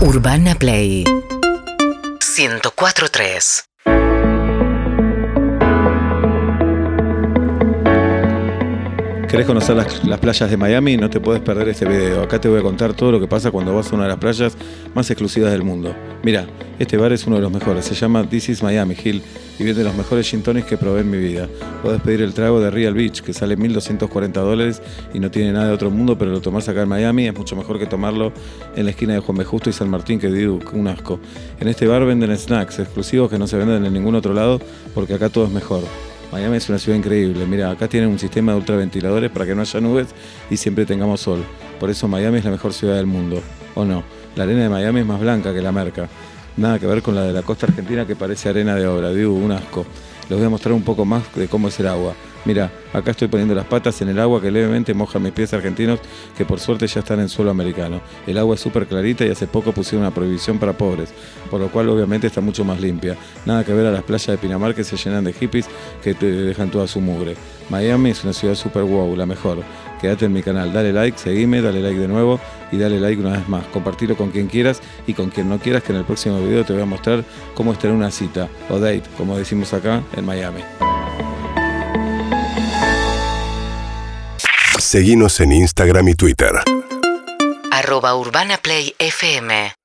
Urbana Play. 104.3 ¿Querés conocer las, playas de Miami? No te puedes perder este video. Acá te voy a contar todo lo que pasa cuando vas a una de las playas más exclusivas del mundo. Mira, este bar es uno de los mejores. Se llama This is Miami Hill y vende los mejores gin tonics que probé en mi vida. Podés pedir el trago de Real Beach, que sale 1.240 dólares y no tiene nada de otro mundo, pero lo tomás acá en Miami es mucho mejor que tomarlo en la esquina de Juan B. Y San Martín, que digo, un asco. En este bar venden snacks exclusivos que no se venden en ningún otro lado porque acá todo es mejor. Miami es una ciudad increíble. Mira, acá tienen un sistema de ultraventiladores para que no haya nubes y siempre tengamos sol. Por eso Miami es la mejor ciudad del mundo. ¿O no? La arena de Miami es más blanca que la merca. Nada que ver con la de la costa argentina que parece arena de obra. Digo, un asco. Les voy a mostrar un poco más de cómo es el agua. Mira, acá estoy poniendo las patas en el agua que levemente moja mis pies argentinos, que por suerte ya están en suelo americano. El agua es súper clarita y hace poco pusieron una prohibición para pobres, por lo cual obviamente está mucho más limpia. Nada que ver a las playas de Pinamar que se llenan de hippies que te dejan toda su mugre. Miami es una ciudad super wow, la mejor. Quédate en mi canal, dale like, seguime, dale like de nuevo y dale like una vez más. Compartilo con quien quieras y con quien no quieras, que en el próximo video te voy a mostrar cómo es tener una cita o date, como decimos acá en Miami. Seguinos en Instagram y Twitter. Arroba Urbana Play FM